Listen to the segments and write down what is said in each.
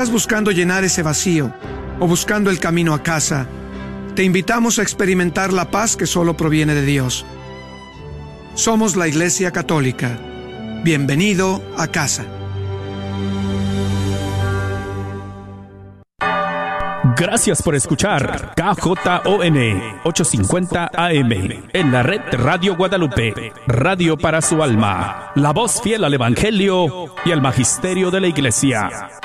estás buscando llenar ese vacío o buscando el camino a casa, te invitamos a experimentar la paz que solo proviene de Dios. Somos la Iglesia Católica. Bienvenido a casa. Gracias por escuchar KJON 850 AM en la red Radio Guadalupe, radio para su alma, la voz fiel al Evangelio y al Magisterio de la Iglesia.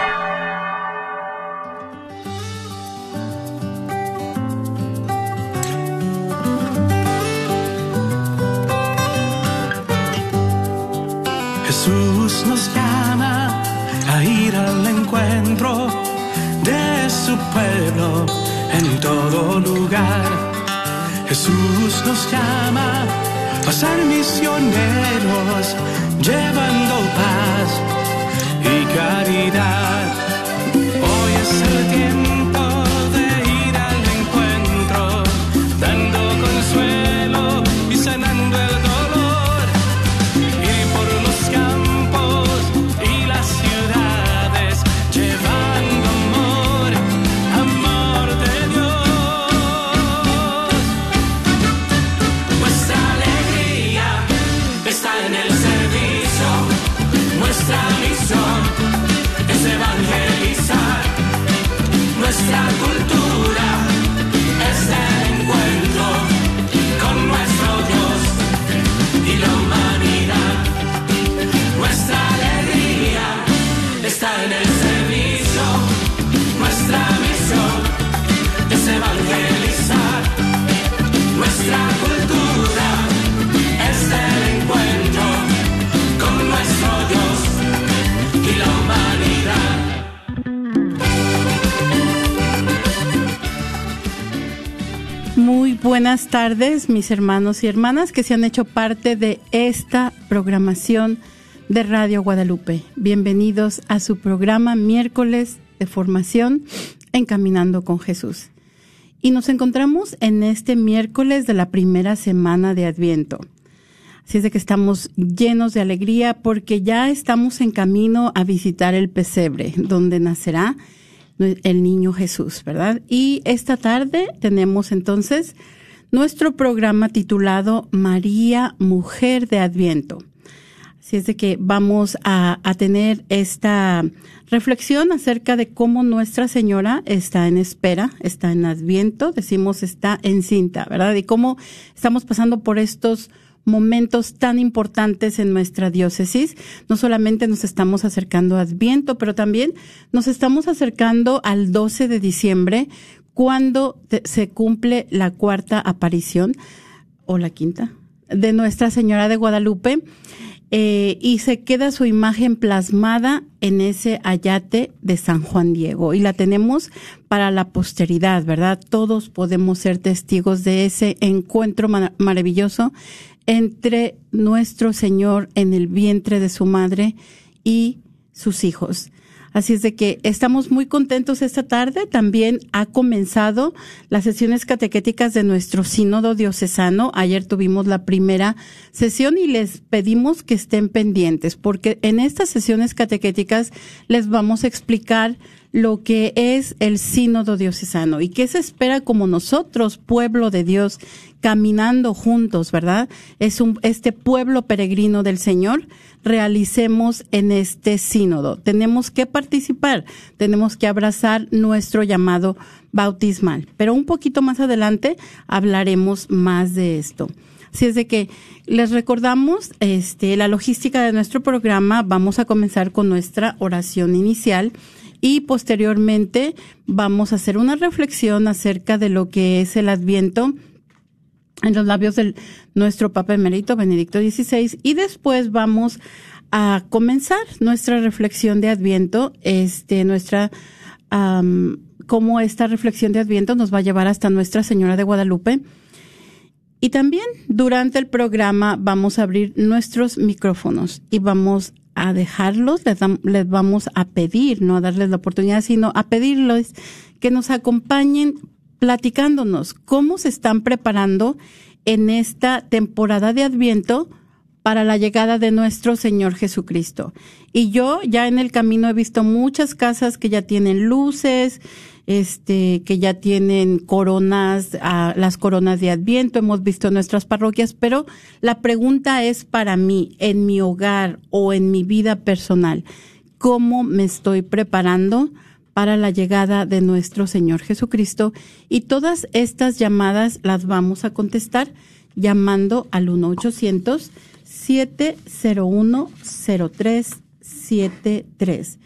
Jesús nos llama a ir al encuentro de su pueblo en todo lugar. Jesús nos llama a ser misioneros, llevando paz y caridad. Buenas tardes, mis hermanos y hermanas que se han hecho parte de esta programación de Radio Guadalupe. Bienvenidos a su programa miércoles de formación Encaminando con Jesús. Y nos encontramos en este miércoles de la primera semana de Adviento. Así es de que estamos llenos de alegría porque ya estamos en camino a visitar el pesebre donde nacerá el niño Jesús, ¿verdad? Y esta tarde tenemos entonces nuestro programa titulado María, Mujer de Adviento. Así es de que vamos a, a, tener esta reflexión acerca de cómo Nuestra Señora está en espera, está en Adviento, decimos está encinta, ¿verdad? Y cómo estamos pasando por estos momentos tan importantes en nuestra diócesis. No solamente nos estamos acercando a Adviento, pero también nos estamos acercando al 12 de diciembre, cuando se cumple la cuarta aparición, o la quinta, de Nuestra Señora de Guadalupe. Eh, y se queda su imagen plasmada en ese ayate de San Juan Diego y la tenemos para la posteridad, ¿verdad? Todos podemos ser testigos de ese encuentro mar maravilloso entre nuestro Señor en el vientre de su madre y sus hijos. Así es de que estamos muy contentos esta tarde. También ha comenzado las sesiones catequéticas de nuestro sínodo diocesano. Ayer tuvimos la primera sesión y les pedimos que estén pendientes porque en estas sesiones catequéticas les vamos a explicar lo que es el sínodo diocesano y qué se espera como nosotros, pueblo de Dios, caminando juntos, ¿verdad? Es un, este pueblo peregrino del Señor, realicemos en este sínodo. Tenemos que participar, tenemos que abrazar nuestro llamado bautismal. Pero un poquito más adelante hablaremos más de esto. Así es de que les recordamos este, la logística de nuestro programa. Vamos a comenzar con nuestra oración inicial y posteriormente vamos a hacer una reflexión acerca de lo que es el Adviento en los labios de nuestro Papa Emerito Benedicto XVI y después vamos a comenzar nuestra reflexión de Adviento, este, nuestra, cómo esta reflexión de Adviento nos va a llevar hasta Nuestra Señora de Guadalupe. Y también durante el programa vamos a abrir nuestros micrófonos y vamos a dejarlos, les, les, vamos a pedir, no a darles la oportunidad, sino a pedirles que nos acompañen platicándonos cómo se están preparando en esta temporada de Adviento para la llegada de nuestro Señor Jesucristo. Y yo ya en el camino he visto muchas casas que ya tienen luces, este, que ya tienen coronas, las coronas de Adviento, hemos visto nuestras parroquias, pero la pregunta es para mí, en mi hogar o en mi vida personal, ¿cómo me estoy preparando? para la llegada de nuestro Señor Jesucristo y todas estas llamadas las vamos a contestar llamando al 1-800-701-0373.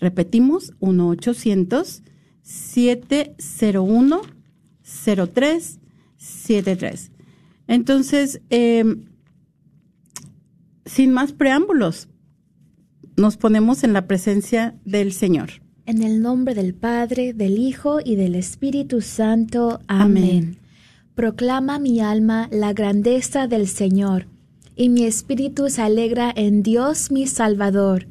Repetimos, 1-800-701-0373. Entonces, em, sin más preámbulos, nos ponemos en la presencia del Señor. En el nombre del Padre, del Hijo y del Espíritu Santo. Amén. Proclama mi alma la grandeza del Señor, y mi espíritu se alegra en Dios mi Salvador,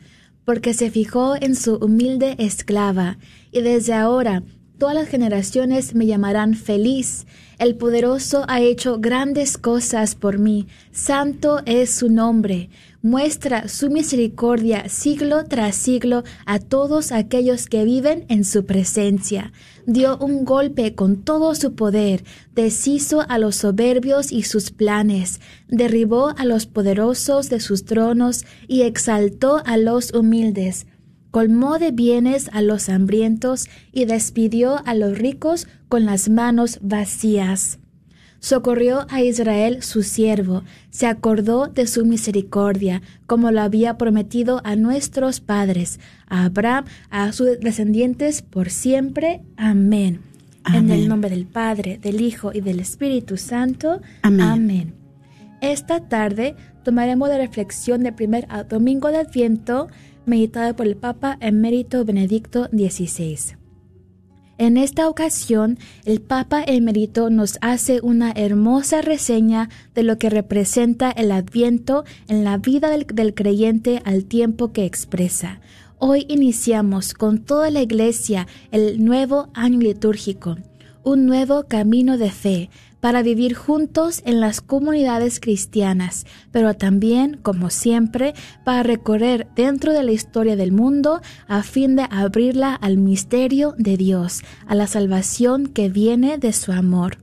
porque se fijó en su humilde esclava, y desde ahora todas las generaciones me llamarán feliz. El poderoso ha hecho grandes cosas por mí, santo es su nombre muestra su misericordia siglo tras siglo a todos aquellos que viven en su presencia. Dio un golpe con todo su poder, deshizo a los soberbios y sus planes, derribó a los poderosos de sus tronos y exaltó a los humildes colmó de bienes a los hambrientos y despidió a los ricos con las manos vacías socorrió a Israel su siervo, se acordó de su misericordia, como lo había prometido a nuestros padres, a Abraham, a sus descendientes por siempre. Amén. En el nombre del Padre, del Hijo y del Espíritu Santo. Amén. Esta tarde tomaremos la reflexión del primer domingo de Adviento, meditado por el Papa Emérito Benedicto XVI. En esta ocasión, el Papa Emerito nos hace una hermosa reseña de lo que representa el Adviento en la vida del, creyente al tiempo que expresa. Hoy iniciamos con toda la Iglesia el nuevo año litúrgico, un nuevo camino de fe, para vivir juntos en las comunidades cristianas, pero también, como siempre, para recorrer dentro de la historia del mundo a fin de abrirla al misterio de Dios, a la salvación que viene de su amor.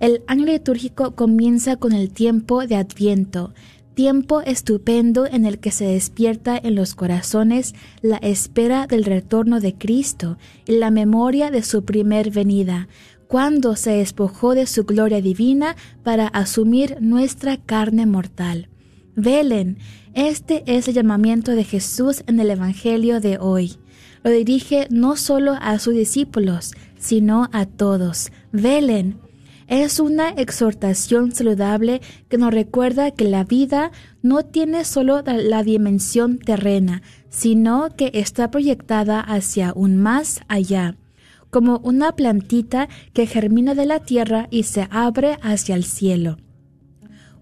El año litúrgico comienza con el tiempo de Adviento, tiempo estupendo en el que se despierta en los corazones la espera del retorno de Cristo y la memoria de su primer venida, cuando se despojó de su gloria divina para asumir nuestra carne mortal. Velen, este es el llamamiento de Jesús en el Evangelio de hoy. Lo dirige no solo a sus discípulos, sino a todos. Velen. Es una exhortación saludable que nos recuerda que la vida no tiene solo la dimensión terrena, sino que está proyectada hacia un más allá como una plantita que germina de la tierra y se abre hacia el cielo.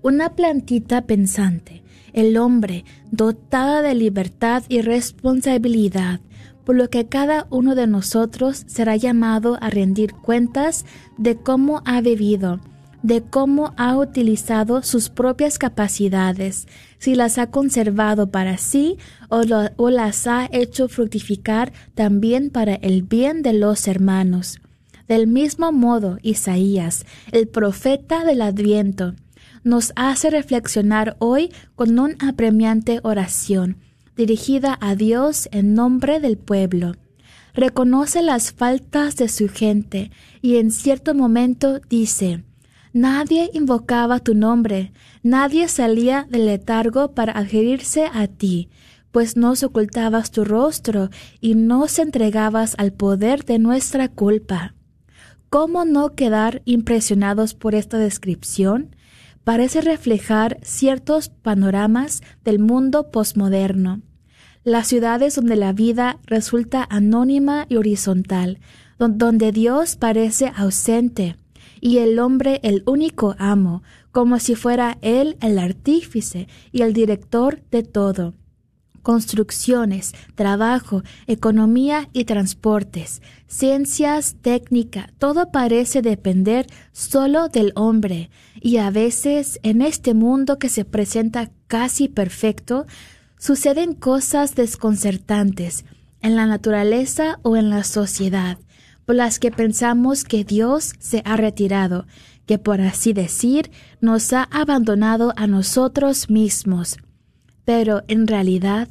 Una plantita pensante, el hombre, dotada de libertad y responsabilidad, por lo que cada uno de nosotros será llamado a rendir cuentas de cómo ha vivido, de cómo ha utilizado sus propias capacidades, si las ha conservado para sí o, las ha hecho fructificar también para el bien de los hermanos. Del mismo modo, Isaías, el profeta del Adviento, nos hace reflexionar hoy con una apremiante oración dirigida a Dios en nombre del pueblo. Reconoce las faltas de su gente y en cierto momento dice, Nadie invocaba tu nombre, nadie salía del letargo para adherirse a ti, pues nos ocultabas tu rostro y nos entregabas al poder de nuestra culpa. ¿Cómo no quedar impresionados por esta descripción? Parece reflejar ciertos panoramas del mundo posmoderno. Las ciudades donde la vida resulta anónima y horizontal, donde Dios parece ausente, y el hombre el único amo, como si fuera él el artífice y el director de todo. construcciones, trabajo, economía y transportes, ciencias, técnica, todo parece depender solo del hombre, y a veces en este mundo que se presenta casi perfecto, suceden cosas desconcertantes en la naturaleza o en la sociedad, las que pensamos que Dios se ha retirado, que por así decir nos ha abandonado a nosotros mismos. Pero en realidad,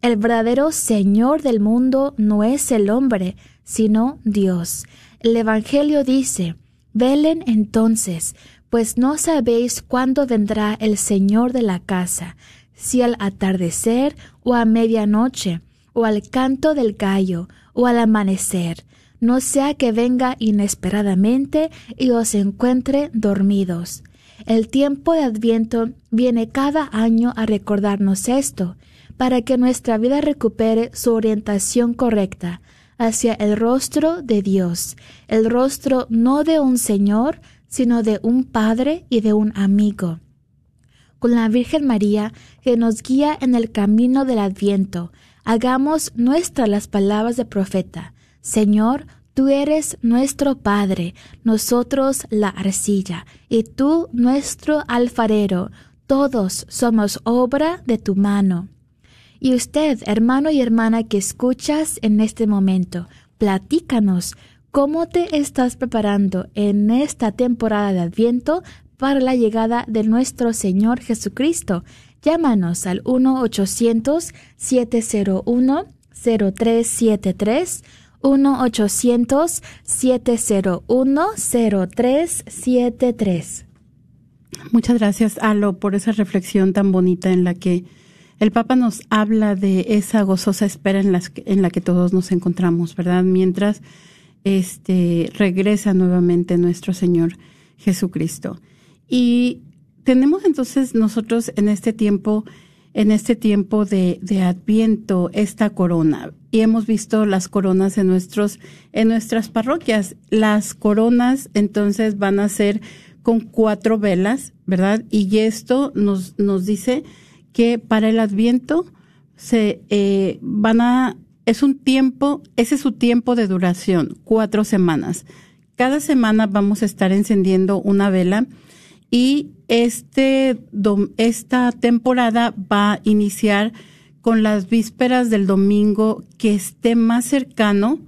el verdadero Señor del mundo no es el hombre, sino Dios. El Evangelio dice, Velen entonces, pues no sabéis cuándo vendrá el Señor de la casa, si al atardecer o a medianoche, o al canto del gallo, o al amanecer, no sea que venga inesperadamente y os encuentre dormidos. El tiempo de Adviento viene cada año a recordarnos esto, para que nuestra vida recupere su orientación correcta hacia el rostro de Dios, el rostro no de un Señor, sino de un Padre y de un amigo. Con la Virgen María, que nos guía en el camino del Adviento, hagamos nuestras las palabras de profeta. Señor, tú eres nuestro Padre, nosotros la arcilla, y tú nuestro alfarero, todos somos obra de tu mano. Y usted, hermano y hermana que escuchas en este momento, platícanos cómo te estás preparando en esta temporada de Adviento para la llegada de nuestro Señor Jesucristo. Llámanos al 1-800-701-0373 1-800-701-0373. Muchas gracias, Alo, por esa reflexión tan bonita en la que el Papa nos habla de esa gozosa espera en, en la que todos nos encontramos, ¿verdad? Mientras este, regresa nuevamente nuestro Señor Jesucristo. Y tenemos entonces nosotros en este tiempo en este tiempo de, de, Adviento esta corona. Y hemos visto las coronas en nuestros, en nuestras parroquias. Las coronas entonces van a ser con cuatro velas, ¿verdad? Y esto nos, nos dice que para el Adviento se eh, van a, es un tiempo, ese es su tiempo de duración, cuatro semanas. Cada semana vamos a estar encendiendo una vela y este, esta temporada va a iniciar con las vísperas del domingo que esté más cercano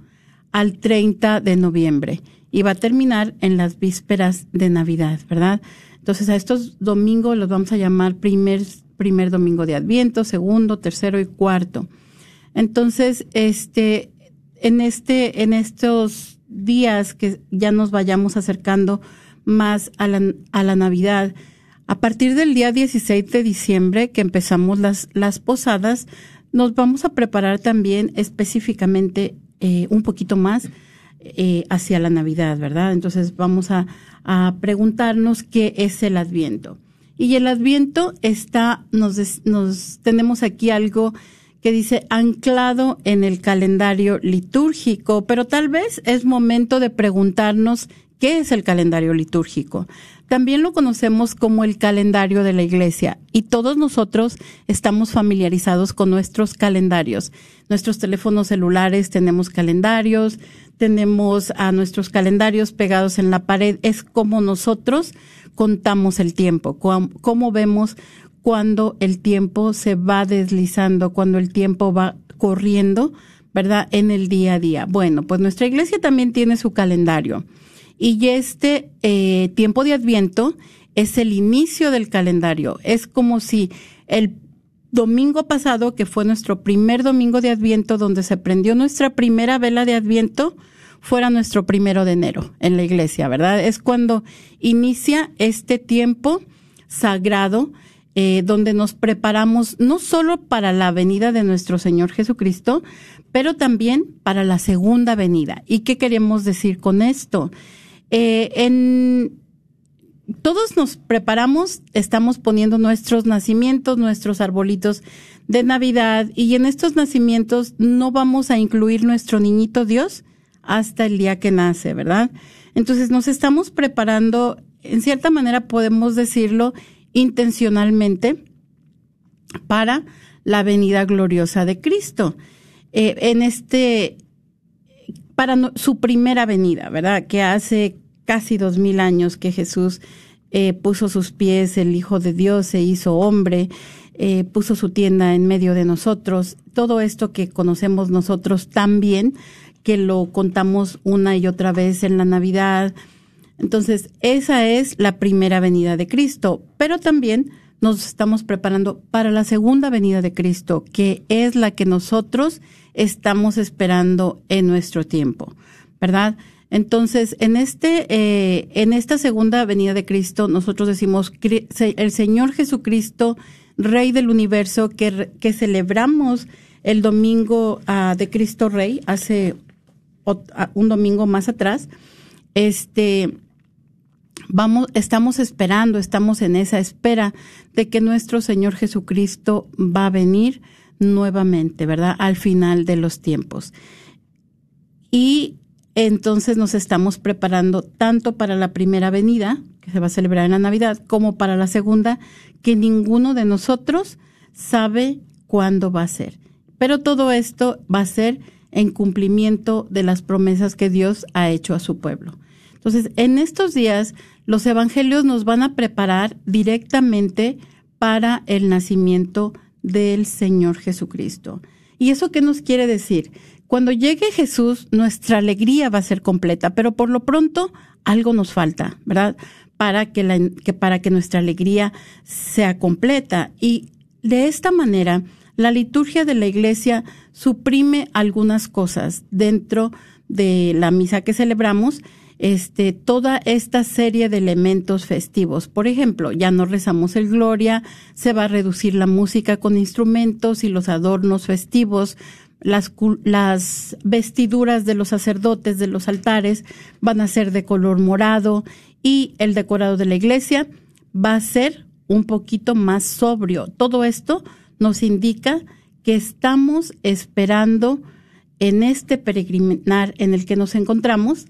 al 30 de noviembre y va a terminar en las vísperas de Navidad, ¿verdad? Entonces a estos domingos los vamos a llamar primer, primer domingo de Adviento, segundo, tercero y cuarto. Entonces, este, en este, en estos días que ya nos vayamos acercando más a la, a la Navidad. A partir del día 16 de diciembre, que empezamos las, las posadas, nos vamos a preparar también específicamente eh, un poquito más eh, hacia la Navidad, ¿verdad? Entonces vamos a, a, preguntarnos qué es el Adviento. Y el Adviento está, nos, nos tenemos aquí algo que dice anclado en el calendario litúrgico, pero tal vez es momento de preguntarnos ¿Qué es el calendario litúrgico? También lo conocemos como el calendario de la iglesia y todos nosotros estamos familiarizados con nuestros calendarios. Nuestros teléfonos celulares tenemos calendarios, tenemos a nuestros calendarios pegados en la pared. Es como nosotros contamos el tiempo, cómo vemos cuando el tiempo se va deslizando, cuando el tiempo va corriendo, ¿verdad? En el día a día. Bueno, pues nuestra iglesia también tiene su calendario. Y este eh, tiempo de Adviento es el inicio del calendario. Es como si el domingo pasado, que fue nuestro primer domingo de Adviento, donde se prendió nuestra primera vela de Adviento, fuera nuestro primero de enero en la iglesia, ¿verdad? Es cuando inicia este tiempo sagrado eh, donde nos preparamos no solo para la venida de nuestro Señor Jesucristo, pero también para la segunda venida. ¿Y qué queremos decir con esto? Eh, en todos nos preparamos, estamos poniendo nuestros nacimientos, nuestros arbolitos de Navidad y en estos nacimientos no vamos a incluir nuestro niñito Dios hasta el día que nace, ¿verdad? Entonces nos estamos preparando, en cierta manera podemos decirlo intencionalmente, para la venida gloriosa de Cristo. Eh, en este, para su primera venida, ¿verdad? Que hace casi dos mil años que Jesús eh, puso sus pies, el Hijo de Dios se hizo hombre, eh, puso su tienda en medio de nosotros. Todo esto que conocemos nosotros tan bien, que lo contamos una y otra vez en la Navidad. Entonces, esa es la primera venida de Cristo, pero también nos estamos preparando para la segunda venida de Cristo, que es la que nosotros estamos esperando en nuestro tiempo, ¿verdad? Entonces, en este, eh, en esta segunda venida de Cristo, nosotros decimos el Señor Jesucristo, Rey del universo, que, celebramos el domingo ah, de Cristo Rey, hace ah, un domingo más atrás, este, vamos, estamos esperando, estamos en esa espera de que nuestro Señor Jesucristo va a venir nuevamente, ¿verdad? Al final de los tiempos. Y entonces nos estamos preparando tanto para la primera venida, que se va a celebrar en la Navidad, como para la segunda, que ninguno de nosotros sabe cuándo va a ser. Pero todo esto va a ser en cumplimiento de las promesas que Dios ha hecho a su pueblo. Entonces, en estos días, los evangelios nos van a preparar directamente para el nacimiento del Señor Jesucristo. ¿Y eso qué nos quiere decir? Cuando llegue Jesús, nuestra alegría va a ser completa, pero por lo pronto algo nos falta, ¿verdad? Para que, para que nuestra alegría sea completa. Y de esta manera, la liturgia de la iglesia suprime algunas cosas dentro de la misa que celebramos este, toda esta serie de elementos festivos. Por ejemplo, ya no rezamos el Gloria, se va a reducir la música con instrumentos y los adornos festivos, las, las vestiduras de los sacerdotes de los altares van a ser de color morado y el decorado de la iglesia va a ser un poquito más sobrio. Todo esto nos indica que estamos esperando en este peregrinar en el que nos encontramos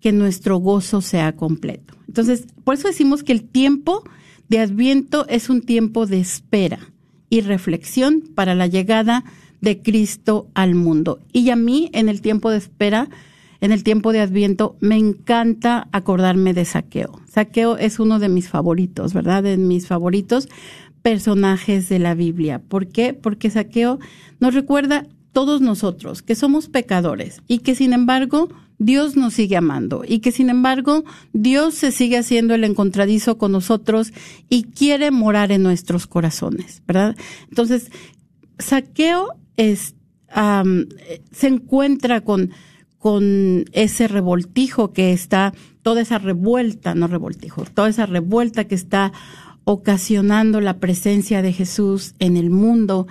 que nuestro gozo sea completo. Entonces, por eso decimos que el tiempo de Adviento es un tiempo de espera y reflexión para la llegada de Cristo al mundo. Y a mí, en el tiempo de espera, en el tiempo de Adviento, me encanta acordarme de Saqueo. Saqueo es uno de mis favoritos, ¿verdad? De mis favoritos personajes de la Biblia. ¿Por qué? Porque Saqueo nos recuerda todos nosotros que somos pecadores y que sin embargo Dios nos sigue amando y que sin embargo Dios se sigue haciendo el encontradizo con nosotros y quiere morar en nuestros corazones, ¿verdad? Entonces, Saqueo es, se encuentra con, con ese revoltijo que está, toda esa revuelta, no revoltijo, toda esa revuelta que está ocasionando la presencia de Jesús en el mundo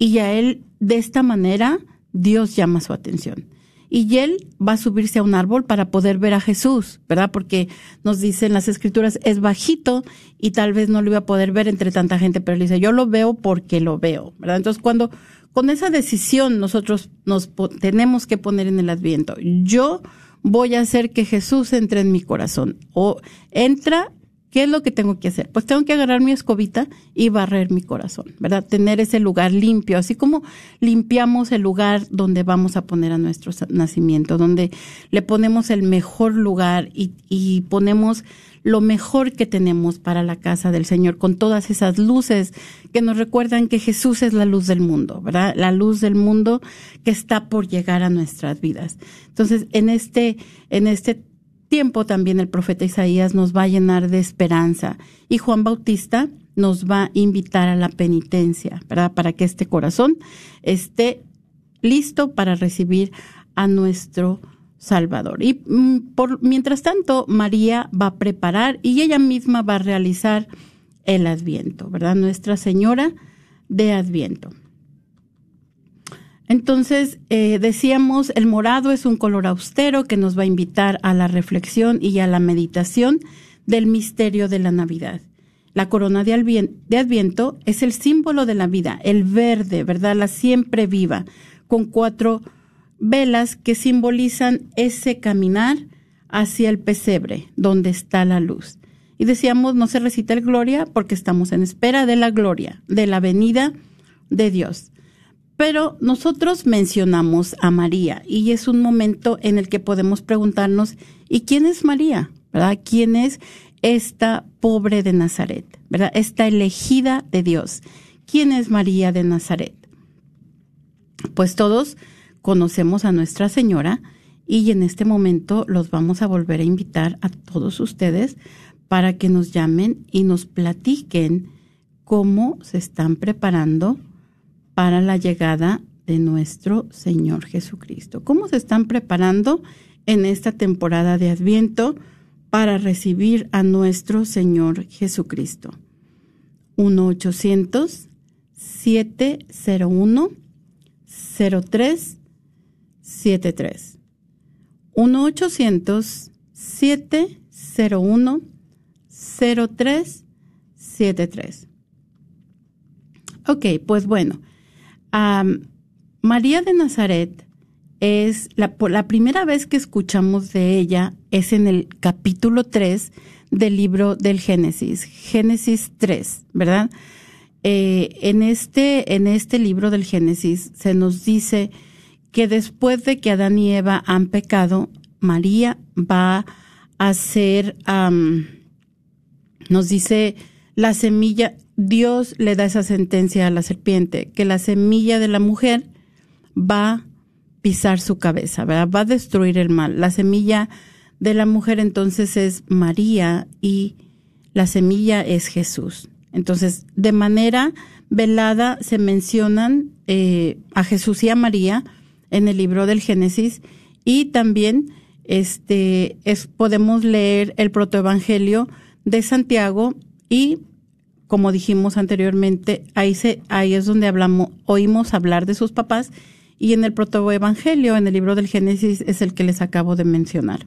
y a él de esta manera Dios llama su atención y él va a subirse a un árbol para poder ver a Jesús, ¿verdad? Porque nos dicen las escrituras, es bajito y tal vez no lo iba a poder ver entre tanta gente, pero él dice, yo lo veo porque lo veo, ¿verdad? Entonces, cuando con esa decisión nosotros nos tenemos que poner en el adviento, yo voy a hacer que Jesús entre en mi corazón o entra ¿Qué es lo que tengo que hacer? Pues tengo que agarrar mi escobita y barrer mi corazón, ¿verdad? Tener ese lugar limpio, así como limpiamos el lugar donde vamos a poner a nuestro nacimiento, donde le ponemos el mejor lugar y, ponemos lo mejor que tenemos para la casa del Señor, con todas esas luces que nos recuerdan que Jesús es la luz del mundo, ¿verdad? La luz del mundo que está por llegar a nuestras vidas. Entonces, en este, en este tiempo también el profeta Isaías nos va a llenar de esperanza y Juan Bautista nos va a invitar a la penitencia, ¿verdad? Para que este corazón esté listo para recibir a nuestro Salvador. Y mm, por, mientras tanto, María va a preparar y ella misma va a realizar el Adviento, ¿verdad? Nuestra Señora de Adviento. Entonces, eh, decíamos, el morado es un color austero que nos va a invitar a la reflexión y a la meditación del misterio de la Navidad. La corona de, Adviento es el símbolo de la vida, el verde, ¿verdad? La siempre viva, con cuatro velas que simbolizan ese caminar hacia el pesebre, donde está la luz. Y decíamos, no se recita el gloria porque estamos en espera de la gloria, de la venida de Dios. Pero nosotros mencionamos a María y es un momento en el que podemos preguntarnos, ¿y quién es María? ¿Verdad? ¿Quién es esta pobre de Nazaret? ¿Verdad? Esta elegida de Dios. ¿Quién es María de Nazaret? Pues todos conocemos a Nuestra Señora y en este momento los vamos a volver a invitar a todos ustedes para que nos llamen y nos platiquen cómo se están preparando para la llegada de nuestro Señor Jesucristo. ¿Cómo se están preparando en esta temporada de Adviento para recibir a nuestro Señor Jesucristo? 1-800-701-0373. 1-800-701-0373. Ok, pues bueno, María de Nazaret es la, la primera vez que escuchamos de ella es en el capítulo 3 del libro del Génesis, Génesis 3, ¿verdad? Eh, en, este, en este libro del Génesis se nos dice que después de que Adán y Eva han pecado, María va a ser, nos dice la semilla, Dios le da esa sentencia a la serpiente, que la semilla de la mujer va a pisar su cabeza, va a destruir el mal. La semilla de la mujer entonces es María y la semilla es Jesús. Entonces, de manera velada se mencionan eh, a Jesús y a María en el libro del Génesis y también este es, podemos leer el protoevangelio de Santiago y como dijimos anteriormente, ahí, se, ahí es donde hablamos, oímos hablar de sus papás y en el protoevangelio, en el libro del Génesis, es el que les acabo de mencionar.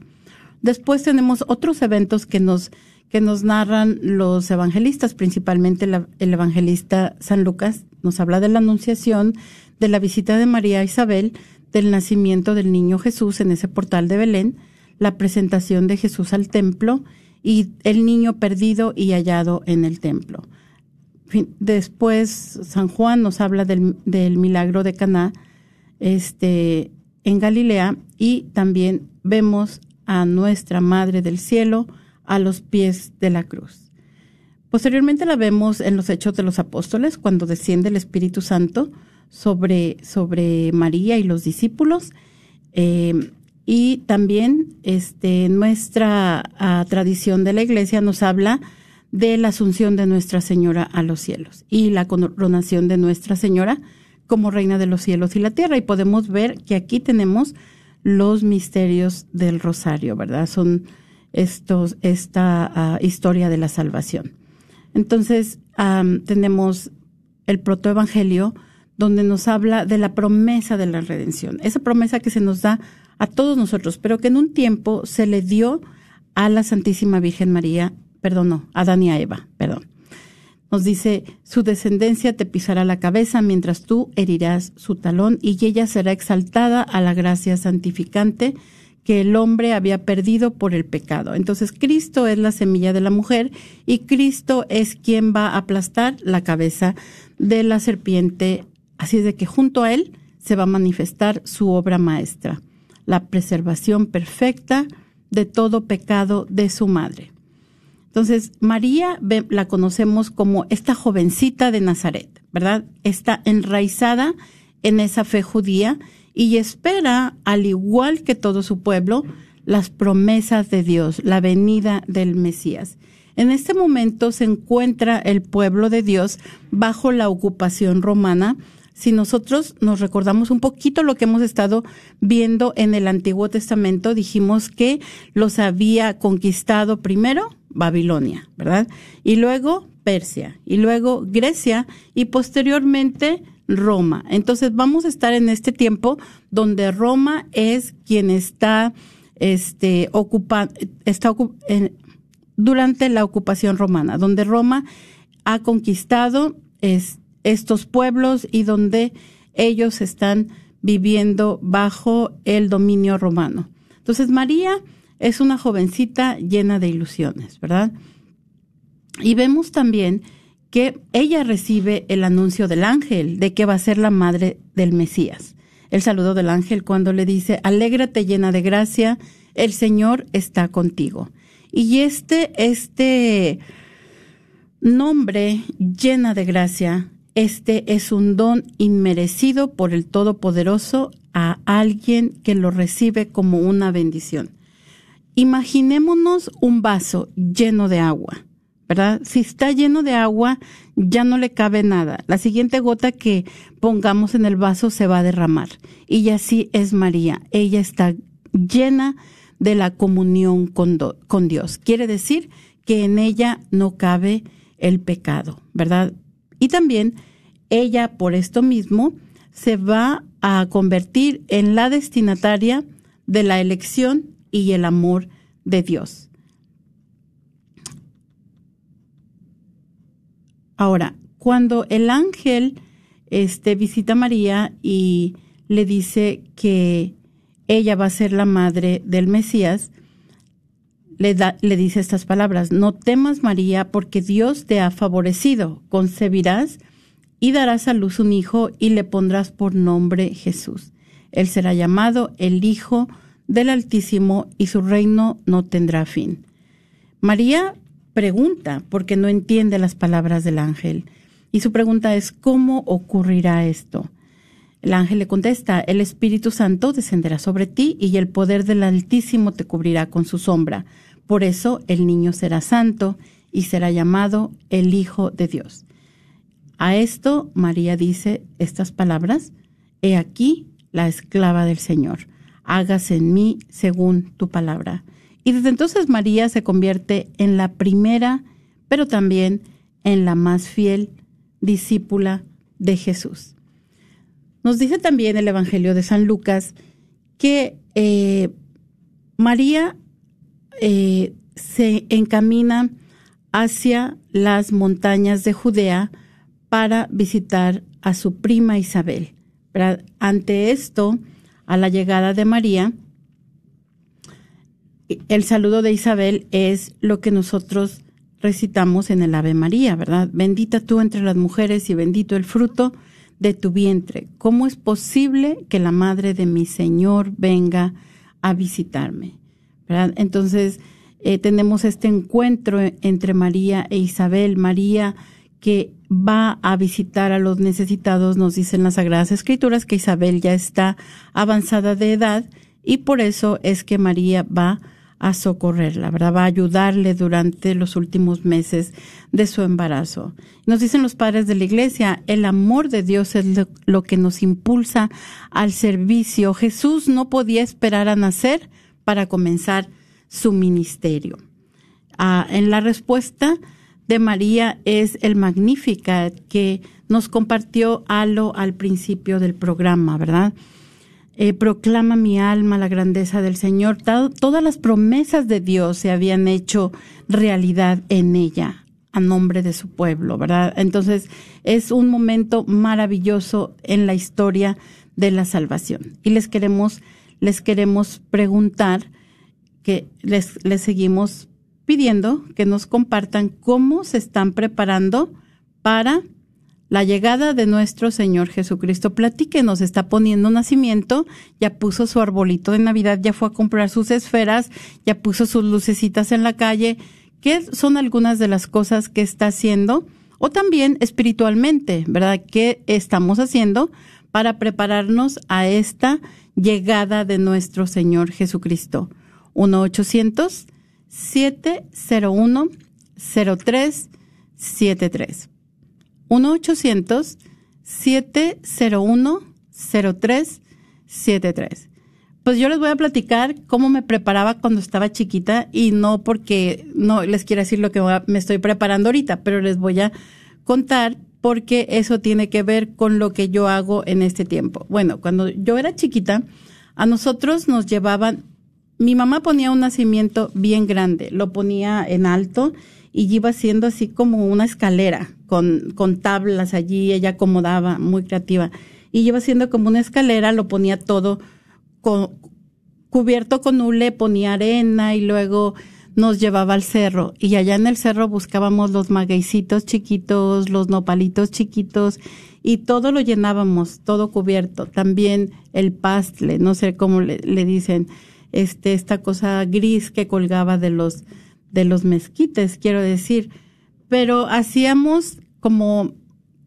Después tenemos otros eventos que nos, que nos narran los evangelistas, principalmente el evangelista San Lucas, nos habla de la anunciación, de la visita de María Isabel, del nacimiento del niño Jesús en ese portal de Belén, la presentación de Jesús al templo y el niño perdido y hallado en el templo. Después San Juan nos habla del, milagro de Caná este, en Galilea y también vemos a nuestra Madre del Cielo a los pies de la cruz. Posteriormente la vemos en los Hechos de los Apóstoles, cuando desciende el Espíritu Santo sobre, sobre María y los discípulos. Eh, y también este, nuestra ah, tradición de la Iglesia nos habla de la asunción de Nuestra Señora a los cielos y la coronación de Nuestra Señora como Reina de los cielos y la tierra. Y podemos ver que aquí tenemos los misterios del rosario, ¿verdad? Son estos, esta ah, historia de la salvación. Entonces, tenemos el protoevangelio donde nos habla de la promesa de la redención, esa promesa que se nos da a todos nosotros, pero que en un tiempo se le dio a la Santísima Virgen María perdón, no, Adán y a Eva, perdón. Nos dice, su descendencia te pisará la cabeza mientras tú herirás su talón y ella será exaltada a la gracia santificante que el hombre había perdido por el pecado. Entonces Cristo es la semilla de la mujer y Cristo es quien va a aplastar la cabeza de la serpiente. Así es de que junto a él se va a manifestar su obra maestra, la preservación perfecta de todo pecado de su madre. Entonces, María la conocemos como esta jovencita de Nazaret, ¿verdad? Está enraizada en esa fe judía y espera, al igual que todo su pueblo, las promesas de Dios, la venida del Mesías. En este momento se encuentra el pueblo de Dios bajo la ocupación romana. Si nosotros nos recordamos un poquito lo que hemos estado viendo en el Antiguo Testamento, dijimos que los había conquistado primero Babilonia, ¿verdad? Y luego Persia, y luego Grecia, y posteriormente Roma. Entonces vamos a estar en este tiempo donde Roma es quien está, este, ocupa, está durante la ocupación romana, donde Roma ha conquistado estos pueblos y donde ellos están viviendo bajo el dominio romano. Entonces María es una jovencita llena de ilusiones, ¿verdad? Y vemos también que ella recibe el anuncio del ángel de que va a ser la madre del Mesías. El saludo del ángel cuando le dice, alégrate llena de gracia, el Señor está contigo. Y este, este nombre llena de gracia, este es un don inmerecido por el Todopoderoso a alguien que lo recibe como una bendición. Imaginémonos un vaso lleno de agua, ¿verdad? Si está lleno de agua, ya no le cabe nada. La siguiente gota que pongamos en el vaso se va a derramar. Y así es María. Ella está llena de la comunión con, con Dios. Quiere decir que en ella no cabe el pecado, ¿verdad? Y también ella, por esto mismo, se va a convertir en la destinataria de la elección y el amor de Dios. Ahora, cuando el ángel este, visita a María y le dice que ella va a ser la madre del Mesías, le, dice estas palabras, no temas María porque Dios te ha favorecido, concebirás y darás a luz un hijo y le pondrás por nombre Jesús. Él será llamado el Hijo del Altísimo y su reino no tendrá fin. María pregunta porque no entiende las palabras del ángel y su pregunta es ¿cómo ocurrirá esto? El ángel le contesta, el Espíritu Santo descenderá sobre ti y el poder del Altísimo te cubrirá con su sombra. Por eso el niño será santo y será llamado el Hijo de Dios. A esto María dice estas palabras, He aquí la esclava del Señor, hágase en mí según tu palabra. Y desde entonces María se convierte en la primera, pero también en la más fiel discípula de Jesús. Nos dice también el Evangelio de San Lucas que eh, María eh, se encamina hacia las montañas de Judea para visitar a su prima Isabel. Ante esto, a la llegada de María, el saludo de Isabel es lo que nosotros recitamos en el Ave María, ¿verdad? Bendita tú entre las mujeres y bendito el fruto de tu vientre. ¿Cómo es posible que la madre de mi Señor venga a visitarme? Entonces, eh, tenemos este encuentro entre María e Isabel. María que va a visitar a los necesitados, nos dicen las Sagradas Escrituras que Isabel ya está avanzada de edad y por eso es que María va a socorrerla, ¿verdad? Va a ayudarle durante los últimos meses de su embarazo. Nos dicen los padres de la iglesia, el amor de Dios es lo que nos impulsa al servicio. Jesús no podía esperar a nacer para comenzar su ministerio. Ah, en la respuesta de María es el Magnificat que nos compartió Alo al principio del programa, ¿verdad? Eh, proclama mi alma la grandeza del Señor. todas las promesas de Dios se habían hecho realidad en ella a nombre de su pueblo, ¿verdad? Entonces es un momento maravilloso en la historia de la salvación. Y les queremos, les queremos preguntar que les, les seguimos pidiendo que nos compartan cómo se están preparando para la llegada de nuestro Señor Jesucristo. Platíquenos, está poniendo nacimiento, ya puso su arbolito de Navidad, ya fue a comprar sus esferas, ya puso sus lucecitas en la calle. ¿Qué son algunas de las cosas que está haciendo? O también espiritualmente, ¿verdad? ¿Qué estamos haciendo para prepararnos a esta llegada de nuestro Señor Jesucristo? 1 800 701 0373 1-800 701 0373 pues yo les voy a platicar cómo me preparaba cuando estaba chiquita y no porque no les quiero decir lo que me estoy preparando ahorita, pero les voy a contar porque eso tiene que ver con lo que yo hago en este tiempo. Bueno, cuando yo era chiquita, a nosotros nos llevaban mi mamá ponía un nacimiento bien grande, lo ponía en alto y iba haciendo así como una escalera con, con tablas allí, ella acomodaba, muy creativa. Y iba haciendo como una escalera, lo ponía todo cubierto con hule, ponía arena y luego nos llevaba al cerro y allá en el cerro buscábamos los magueycitos chiquitos, los nopalitos chiquitos y todo lo llenábamos, todo cubierto. También el pastle, no sé cómo le, dicen, este, esta cosa gris que colgaba de los, de los mezquites, quiero decir. Pero hacíamos como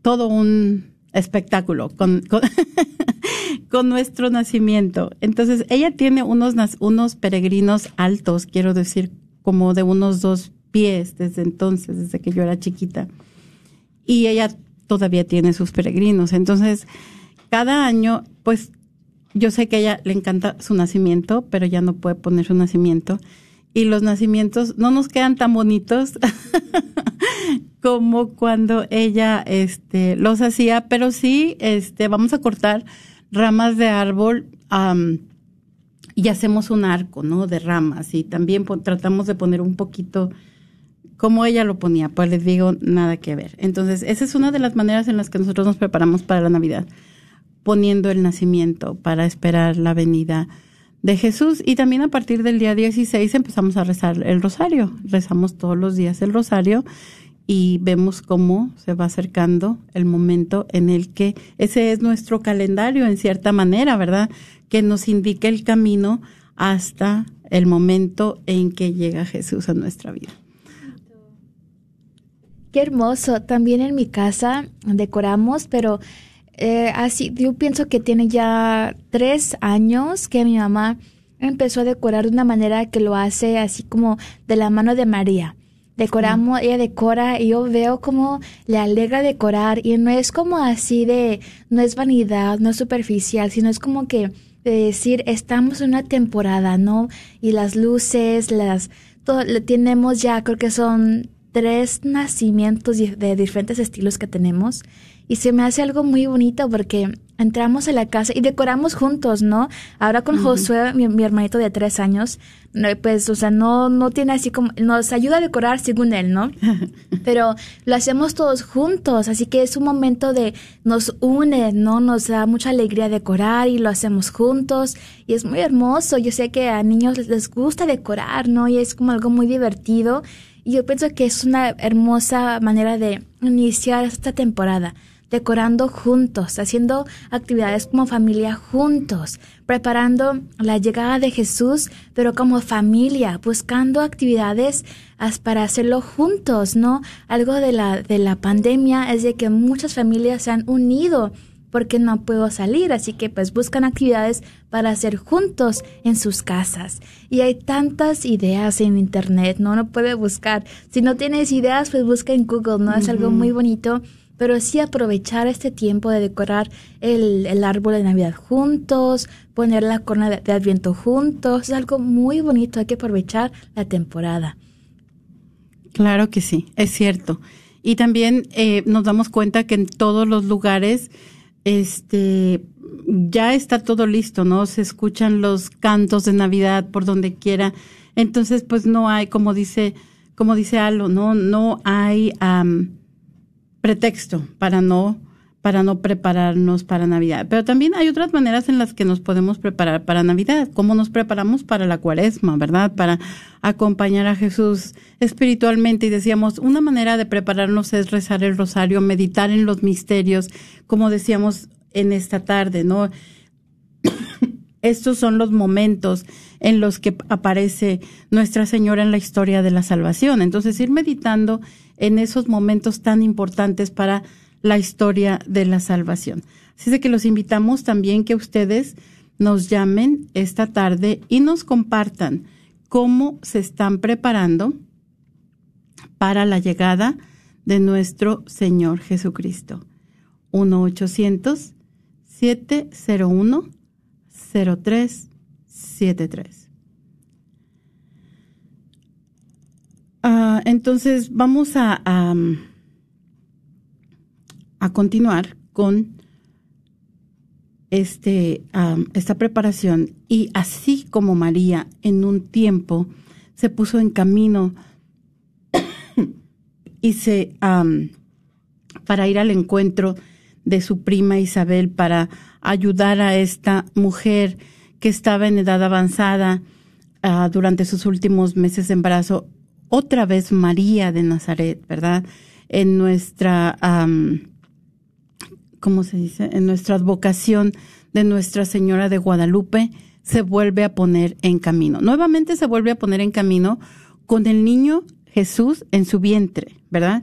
todo un espectáculo con, con, nuestro nacimiento. Entonces, ella tiene unos, unos peregrinos altos, quiero decir, como de unos dos pies desde entonces, desde que yo era chiquita. Y ella todavía tiene sus peregrinos. Entonces, cada año, pues yo sé que a ella le encanta su nacimiento, pero ya no puede poner su nacimiento. Y los nacimientos no nos quedan tan bonitos como cuando ella este, los hacía, pero sí este, vamos a cortar ramas de árbol y hacemos un arco, ¿no? De ramas y también tratamos de poner un poquito como ella lo ponía, pues les digo, nada que ver. Entonces, esa es una de las maneras en las que nosotros nos preparamos para la Navidad, poniendo el nacimiento para esperar la venida de Jesús. Y también a partir del día 16 empezamos a rezar el rosario. Rezamos todos los días el rosario y vemos cómo se va acercando el momento en el que ese es nuestro calendario en cierta manera, ¿verdad? Que nos indica el camino hasta el momento en que llega Jesús a nuestra vida. Qué hermoso. También en mi casa decoramos, pero eh, así, yo pienso que tiene ya tres años que mi mamá empezó a decorar de una manera que lo hace así como de la mano de María. Decoramos, ella decora y yo veo como le alegra decorar y no es como así de, no es vanidad, no es superficial, sino es como que de decir, estamos en una temporada, ¿no? Y las luces, las, todo, tenemos ya, creo que son tres nacimientos de diferentes estilos que tenemos y se me hace algo muy bonito porque entramos a la casa y decoramos juntos, ¿no? Ahora con Josué, mi, hermanito de tres años, pues, o sea, no, no tiene así como, nos ayuda a decorar según él, ¿no? Pero lo hacemos todos juntos, así que es un momento de, nos une, ¿no? Nos da mucha alegría decorar y lo hacemos juntos y es muy hermoso. Yo sé que a niños les gusta decorar, ¿no? Y es como algo muy divertido. Y yo pienso que es una hermosa manera de iniciar esta temporada decorando juntos, haciendo actividades como familia juntos, preparando la llegada de Jesús, pero como familia, buscando actividades para hacerlo juntos, ¿no? Algo de la, de la pandemia es de que muchas familias se han unido porque no puedo salir, así que pues buscan actividades para hacer juntos en sus casas. Y hay tantas ideas en internet, ¿no? Uno puede buscar. Si no tienes ideas, pues busca en Google, ¿no? Es algo muy bonito pero sí aprovechar este tiempo de decorar el, árbol de Navidad juntos, poner la corona de, Adviento juntos, es algo muy bonito, hay que aprovechar la temporada. Claro que sí, es cierto. Y también eh, nos damos cuenta que en todos los lugares este ya está todo listo, ¿no? Se escuchan los cantos de Navidad por donde quiera. Entonces, pues no hay, como dice, como dice Alo, no, no hay pretexto para no para no prepararnos para Navidad. Pero también hay otras maneras en las que nos podemos preparar para Navidad, como nos preparamos para la cuaresma, ¿verdad? Para acompañar a Jesús espiritualmente. Y decíamos, una manera de prepararnos es rezar el rosario, meditar en los misterios, como decíamos en esta tarde, ¿no? Estos son los momentos en los que aparece Nuestra Señora en la historia de la salvación. Entonces, ir meditando en esos momentos tan importantes para la historia de la salvación. Así de que los invitamos también que ustedes nos llamen esta tarde y nos compartan cómo se están preparando para la llegada de nuestro Señor Jesucristo. 1-800-701-0373. Ah, entonces vamos a, a, continuar con este, esta preparación. Y así como María en un tiempo se puso en camino y se para ir al encuentro de su prima Isabel para ayudar a esta mujer que estaba en edad avanzada ah, durante sus últimos meses de embarazo, otra vez María de Nazaret, ¿verdad? En nuestra, ¿cómo se dice? En nuestra advocación de Nuestra Señora de Guadalupe se vuelve a poner en camino. Nuevamente se vuelve a poner en camino con el niño Jesús en su vientre, ¿verdad?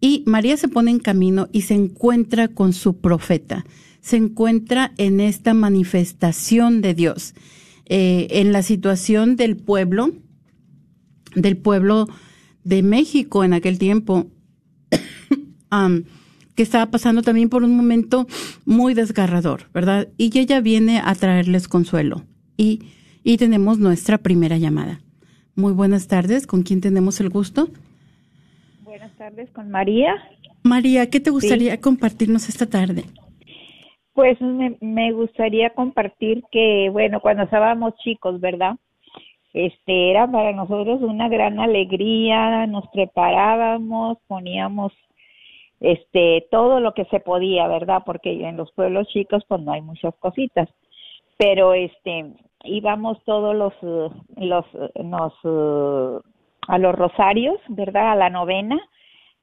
Y María se pone en camino y se encuentra con su profeta, se encuentra en esta manifestación de Dios, eh, en la situación del pueblo, del pueblo de México en aquel tiempo, que estaba pasando también por un momento muy desgarrador, ¿verdad? Y ella viene a traerles consuelo. Y, y tenemos nuestra primera llamada. Muy buenas tardes, ¿con quién tenemos el gusto? Buenas tardes, con María. María, ¿qué te gustaría compartirnos esta tarde? Pues me, me, gustaría compartir que, bueno, cuando estábamos chicos, ¿verdad? Este era para nosotros una gran alegría, nos preparábamos, poníamos este todo lo que se podía, ¿verdad? Porque en los pueblos chicos pues no hay muchas cositas. Pero este íbamos todos los los nos a los rosarios, ¿verdad? A la novena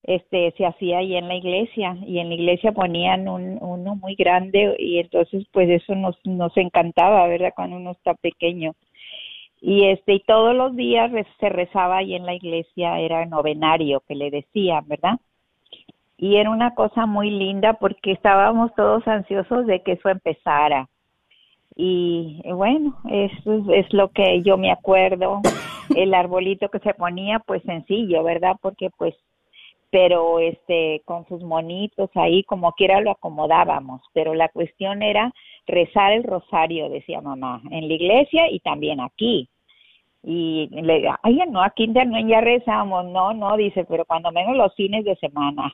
este se hacía ahí en la iglesia y en la iglesia ponían un, uno muy grande y entonces pues eso nos nos encantaba verdad cuando uno está pequeño y este y todos los días se rezaba ahí en la iglesia era novenario que le decían verdad y era una cosa muy linda porque estábamos todos ansiosos de que eso empezara. Y bueno eso es, lo que yo me acuerdo. El arbolito que se ponía pues sencillo verdad porque pues pero este con sus monitos ahí como quiera lo acomodábamos, pero la cuestión era rezar el rosario, decía mamá, en la iglesia y también aquí. Y le ay, no, aquí también ya rezamos, no, no, dice, pero cuando menos los fines de semana.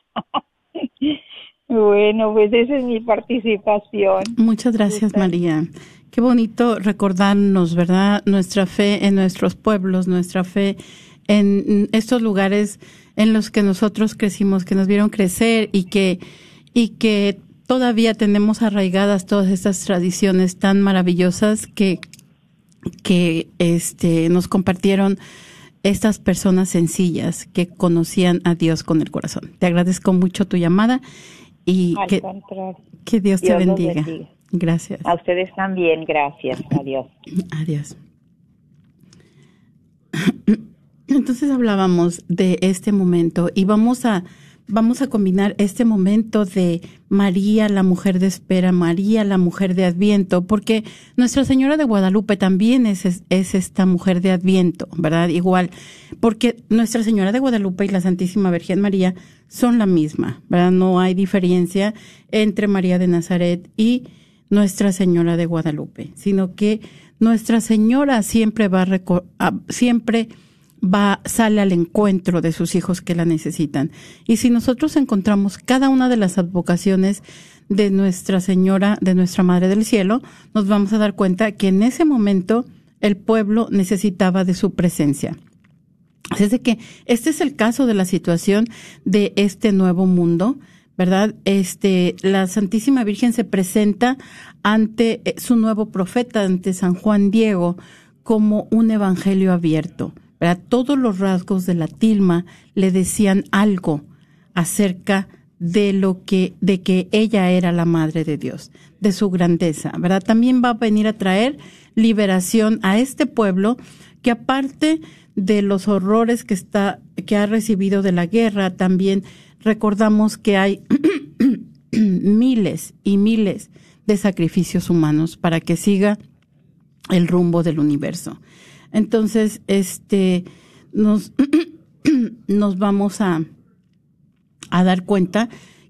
bueno, pues esa es mi participación. Muchas gracias, María. Qué bonito recordarnos, ¿verdad? Nuestra fe en nuestros pueblos, nuestra fe en estos lugares en los que nosotros crecimos, que nos vieron crecer y que, y que todavía tenemos arraigadas todas estas tradiciones tan maravillosas que, que este, nos compartieron estas personas sencillas que conocían a Dios con el corazón. Te agradezco mucho tu llamada y que, que, Dios, te bendiga. Gracias. A ustedes también, gracias. Adiós. Adiós. Entonces hablábamos de este momento y vamos a vamos a combinar este momento de María, la mujer de espera, María, la mujer de Adviento, porque Nuestra Señora de Guadalupe también es, es, esta mujer de Adviento, ¿verdad? Igual, porque Nuestra Señora de Guadalupe y la Santísima Virgen María son la misma, ¿verdad? No hay diferencia entre María de Nazaret y Nuestra Señora de Guadalupe, sino que Nuestra Señora siempre va a, siempre va, sale al encuentro de sus hijos que la necesitan. Y si nosotros encontramos cada una de las advocaciones de Nuestra Señora, de Nuestra Madre del Cielo, nos vamos a dar cuenta que en ese momento el pueblo necesitaba de su presencia. Así es de que este es el caso de la situación de este nuevo mundo, ¿verdad? Este, la Santísima Virgen se presenta ante eh, su nuevo profeta, ante San Juan Diego, como un evangelio abierto. Todos los rasgos de la tilma le decían algo acerca de lo que, de que ella era la madre de Dios, de su grandeza, ¿verdad? También va a venir a traer liberación a este pueblo que aparte de los horrores que está, que ha recibido de la guerra, también recordamos que hay miles y miles de sacrificios humanos para que siga el rumbo del universo. Entonces, este, nos, nos vamos a, a dar cuenta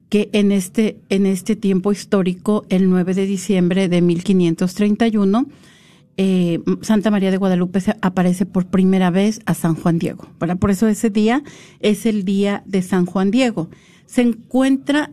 que en este, en este tiempo histórico, el 9 de diciembre de 1531, eh, Santa María de Guadalupe aparece por primera vez a San Juan Diego. Por eso ese día es el día de San Juan Diego. Se encuentra,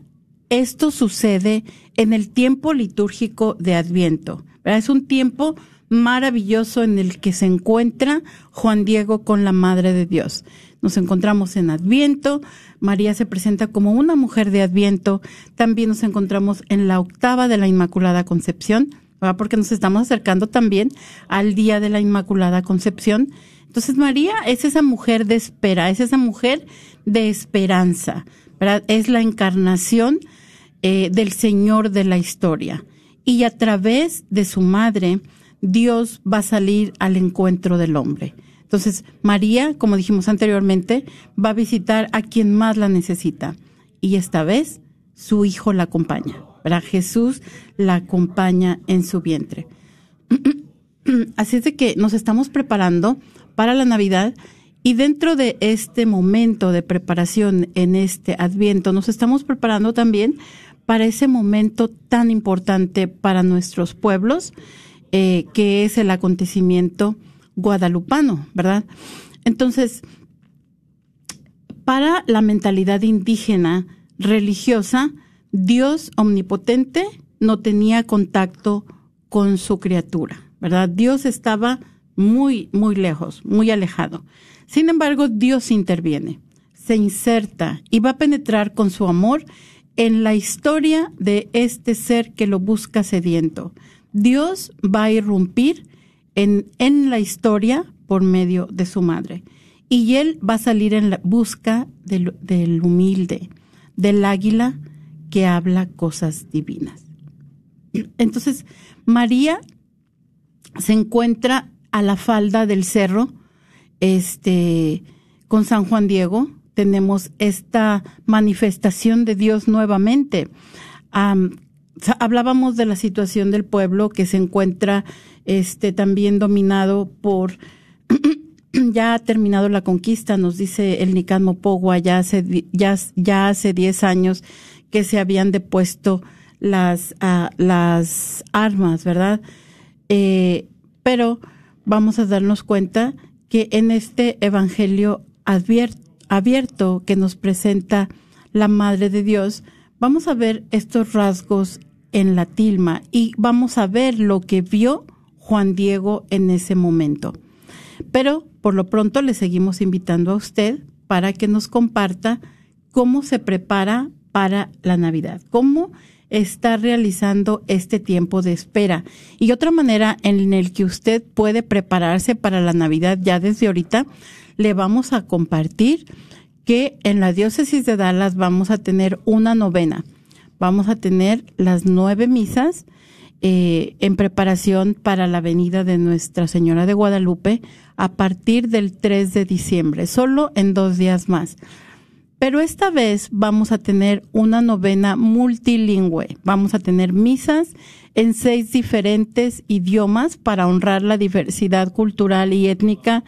esto sucede en el tiempo litúrgico de Adviento. Es un tiempo maravilloso en el que se encuentra Juan Diego con la Madre de Dios. Nos encontramos en Adviento, María se presenta como una mujer de Adviento, también nos encontramos en la octava de la Inmaculada Concepción, porque nos estamos acercando también al día de la Inmaculada Concepción. Entonces María es esa mujer de espera, es esa mujer de esperanza. Es la encarnación eh, del Señor de la historia. Y a través de su madre, Dios va a salir al encuentro del hombre. Entonces, María, como dijimos anteriormente, va a visitar a quien más la necesita. Y esta vez, su hijo la acompaña. ¿verdad? Jesús la acompaña en su vientre. Así es de que nos estamos preparando para la Navidad y dentro de este momento de preparación en este adviento, nos estamos preparando también para ese momento tan importante para nuestros pueblos, eh, que es el acontecimiento guadalupano, ¿verdad? Entonces, para la mentalidad indígena religiosa, Dios omnipotente no tenía contacto con su criatura, ¿verdad? Dios estaba muy, muy lejos, muy alejado. Sin embargo, Dios interviene, se inserta y va a penetrar con su amor en la historia de este ser que lo busca sediento. Dios va a irrumpir en, en la historia por medio de su madre. Y él va a salir en la busca del, del humilde, del águila que habla cosas divinas. Entonces, María se encuentra a la falda del cerro, este, con San Juan Diego, tenemos esta manifestación de Dios nuevamente. Hablábamos de la situación del pueblo que se encuentra este, también dominado por, ya ha terminado la conquista, nos dice el Nican Mopogua, ya hace, ya, ya hace 10 años que se habían depuesto las, uh, las armas, ¿verdad? Eh, pero vamos a darnos cuenta que en este Evangelio abierto que nos presenta la Madre de Dios, vamos a ver estos rasgos en la tilma y vamos a ver lo que vio Juan Diego en ese momento. Pero por lo pronto le seguimos invitando a usted para que nos comparta cómo se prepara para la Navidad, cómo está realizando este tiempo de espera. Y otra manera en el que usted puede prepararse para la Navidad ya desde ahorita, le vamos a compartir que en la diócesis de Dallas vamos a tener una novena. Vamos a tener las nueve misas eh, en preparación para la venida de Nuestra Señora de Guadalupe a partir del 3 de diciembre, solo en dos días más. Pero esta vez vamos a tener una novena multilingüe. Vamos a tener misas en seis diferentes idiomas para honrar la diversidad cultural y étnica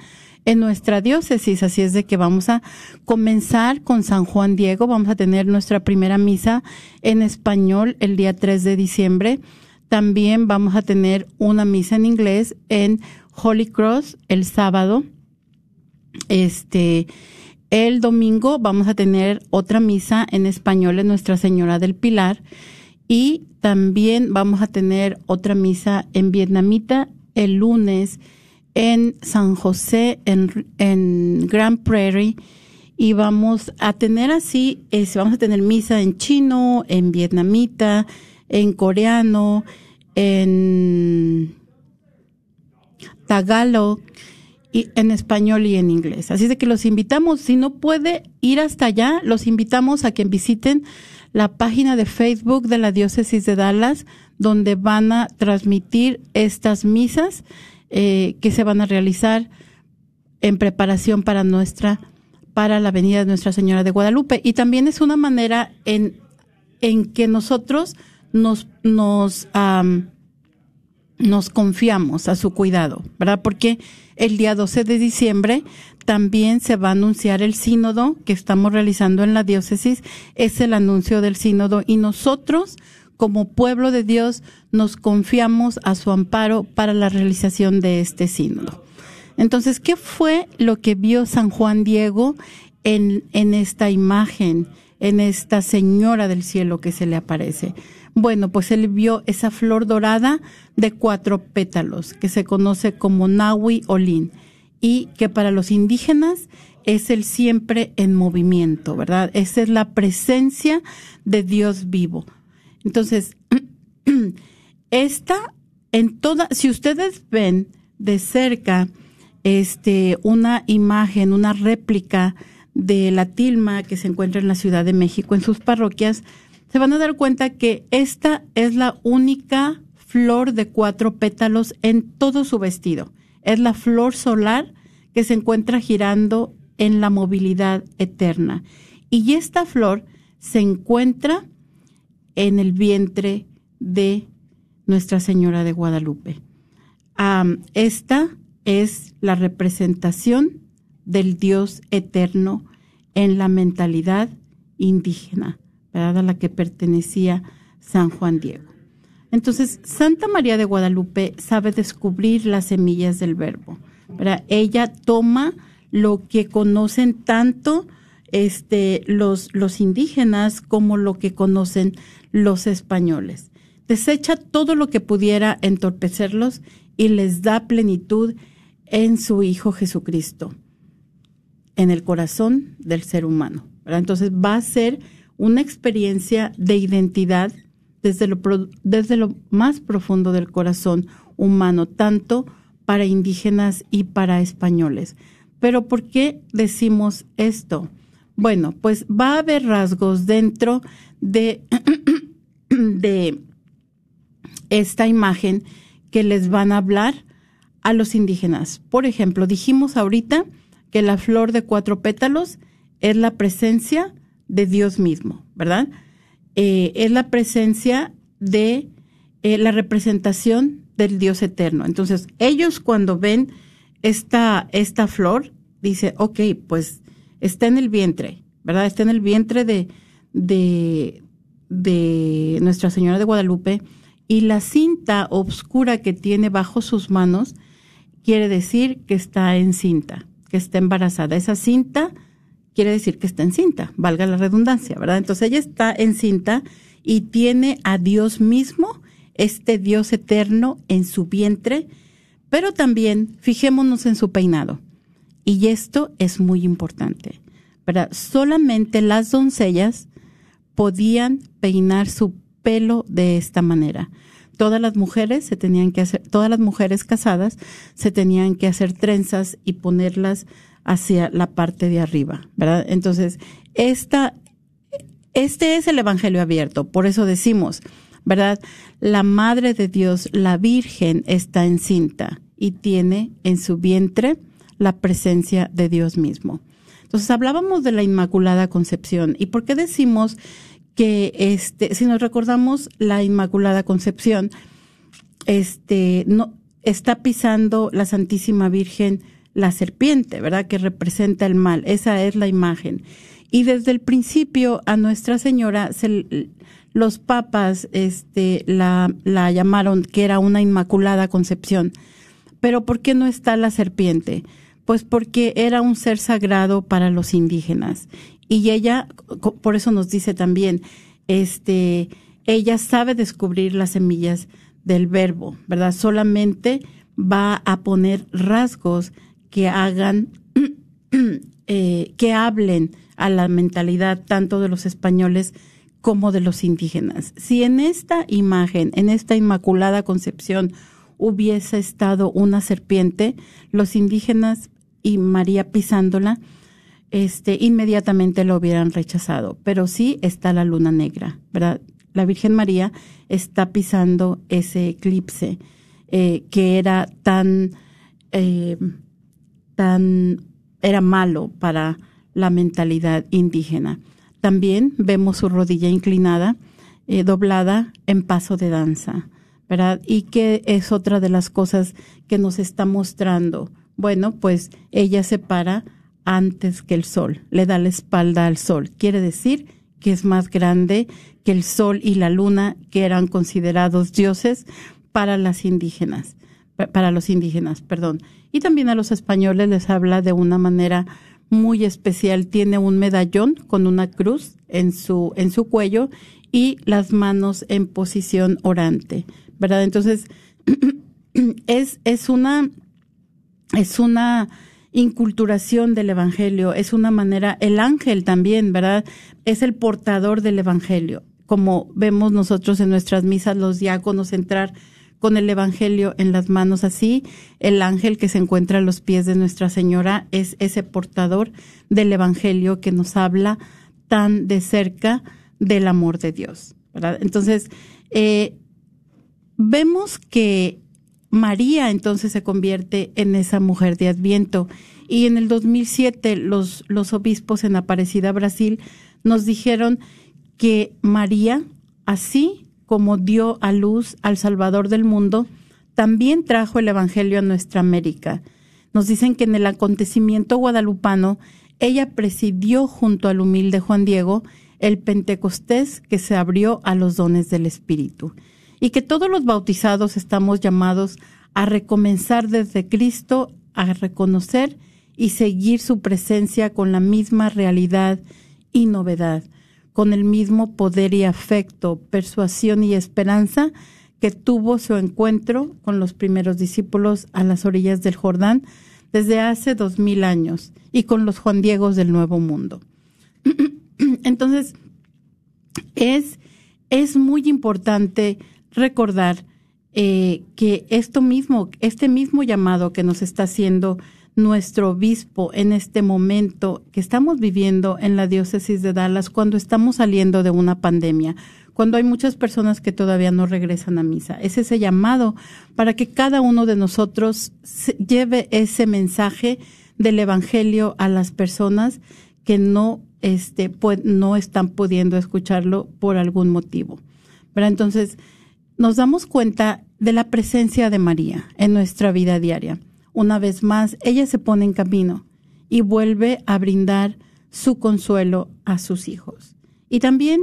en nuestra diócesis. Así es de que vamos a comenzar con San Juan Diego. Vamos a tener nuestra primera misa en español el día 3 de diciembre. También vamos a tener una misa en inglés en Holy Cross el sábado. Este, el domingo vamos a tener otra misa en español en Nuestra Señora del Pilar y también vamos a tener otra misa en vietnamita el lunes en San José, en, en Grand Prairie, y vamos a tener así, vamos a tener misa en chino, en vietnamita, en coreano, en tagalog, y en español y en inglés. Así de que los invitamos, si no puede ir hasta allá, los invitamos a que visiten la página de Facebook de la Diócesis de Dallas, donde van a transmitir estas misas eh, que se van a realizar en preparación para nuestra, para la venida de Nuestra Señora de Guadalupe. Y también es una manera en, en que nosotros nos, nos, nos confiamos a su cuidado, ¿verdad? Porque el día 12 de diciembre también se va a anunciar el sínodo que estamos realizando en la diócesis. Es el anuncio del sínodo y nosotros, como pueblo de Dios, nos confiamos a su amparo para la realización de este sínodo. Entonces, ¿qué fue lo que vio San Juan Diego en, en esta imagen, en esta señora del cielo que se le aparece? Bueno, pues él vio esa flor dorada de cuatro pétalos que se conoce como Nahui Olin y que para los indígenas es el siempre en movimiento, ¿verdad? Esa es la presencia de Dios vivo. Entonces, esta en toda, si ustedes ven de cerca este, una imagen, una réplica de la tilma que se encuentra en la Ciudad de México, en sus parroquias, se van a dar cuenta que esta es la única flor de cuatro pétalos en todo su vestido. Es la flor solar que se encuentra girando en la movilidad eterna. Y esta flor se encuentra en el vientre de Nuestra Señora de Guadalupe. esta es la representación del Dios eterno en la mentalidad indígena, ¿verdad? a la que pertenecía San Juan Diego. Entonces, Santa María de Guadalupe sabe descubrir las semillas del verbo. Ella toma lo que conocen tanto este, los, los indígenas como lo que conocen los españoles. Desecha todo lo que pudiera entorpecerlos y les da plenitud en su Hijo Jesucristo, en el corazón del ser humano. Entonces va a ser una experiencia de identidad desde lo, desde lo más profundo del corazón humano, tanto para indígenas y para españoles. Pero ¿por qué decimos esto? Bueno, pues va a haber rasgos dentro de, de esta imagen que les van a hablar a los indígenas. Por ejemplo, dijimos ahorita que la flor de cuatro pétalos es la presencia de Dios mismo, ¿verdad? Eh, es la presencia de eh, la representación del Dios eterno. Entonces, ellos cuando ven esta, esta flor, dice, ok, pues está en el vientre, ¿verdad? Está en el vientre de, de, de Nuestra Señora de Guadalupe y la cinta oscura que tiene bajo sus manos quiere decir que está encinta, que está embarazada. Esa cinta quiere decir que está encinta, valga la redundancia, ¿verdad? Entonces ella está encinta y tiene a Dios mismo, este Dios eterno, en su vientre, pero también fijémonos en su peinado. Y esto es muy importante. ¿verdad? Solamente las doncellas podían peinar su pelo de esta manera. Todas las mujeres se tenían que hacer, todas las mujeres casadas se tenían que hacer trenzas y ponerlas hacia la parte de arriba, ¿verdad? Entonces, esta, este es el Evangelio abierto, por eso decimos, ¿verdad? La Madre de Dios, la Virgen, está encinta y tiene en su vientre la presencia de Dios mismo. Entonces hablábamos de la Inmaculada Concepción. ¿Y por qué decimos que este, si nos recordamos la Inmaculada Concepción, este, no, está pisando la Santísima Virgen la serpiente, ¿verdad? Que representa el mal. Esa es la imagen. Y desde el principio a Nuestra Señora se, los papas este, la llamaron que era una Inmaculada Concepción. Pero ¿por qué no está la serpiente? Pues porque era un ser sagrado para los indígenas. Y ella, por eso nos dice también, este, ella sabe descubrir las semillas del verbo, ¿verdad? Solamente va a poner rasgos que hagan, eh, que hablen a la mentalidad tanto de los españoles como de los indígenas. Si en esta imagen, en esta inmaculada concepción, hubiese estado una serpiente, los indígenas y María pisándola, este, inmediatamente lo hubieran rechazado. Pero sí está la luna negra, ¿verdad? La Virgen María está pisando ese eclipse eh, que era tan, eh, tan, era malo para la mentalidad indígena. También vemos su rodilla inclinada, eh, doblada en paso de danza, ¿verdad? Y que es otra de las cosas que nos está mostrando bueno, pues ella se para antes que el sol, le da la espalda al sol. Quiere decir que es más grande que el sol y la luna, que eran considerados dioses para las indígenas, para los indígenas, perdón. Y también a los españoles les habla de una manera muy especial. Tiene un medallón con una cruz en su, en su cuello y las manos en posición orante, ¿verdad? Entonces, es, es una es una inculturación del Evangelio, es una manera, el ángel también, ¿verdad? Es el portador del Evangelio, como vemos nosotros en nuestras misas los diáconos entrar con el Evangelio en las manos. Así, el ángel que se encuentra a los pies de Nuestra Señora es ese portador del Evangelio que nos habla tan de cerca del amor de Dios. Entonces, eh, vemos que María entonces se convierte en esa mujer de Adviento. Y en el 2007 los, los obispos en Aparecida, Brasil, nos dijeron que María, así como dio a luz al Salvador del mundo, también trajo el Evangelio a nuestra América. Nos dicen que en el acontecimiento guadalupano, ella presidió junto al humilde Juan Diego el Pentecostés que se abrió a los dones del Espíritu y que todos los bautizados estamos llamados a recomenzar desde Cristo, a reconocer y seguir su presencia con la misma realidad y novedad, con el mismo poder y afecto, persuasión y esperanza que tuvo su encuentro con los primeros discípulos a las orillas del Jordán desde hace dos mil años y con los Juan Diegos del Nuevo Mundo. Entonces, es, es muy importante recordar eh, que esto mismo, este mismo llamado que nos está haciendo nuestro obispo en este momento que estamos viviendo en la diócesis de Dallas cuando estamos saliendo de una pandemia, cuando hay muchas personas que todavía no regresan a misa. Es ese llamado para que cada uno de nosotros lleve ese mensaje del Evangelio a las personas que no, este, no están pudiendo escucharlo por algún motivo. Entonces, nos damos cuenta de la presencia de María en nuestra vida diaria. Una vez más, ella se pone en camino y vuelve a brindar su consuelo a sus hijos. Y también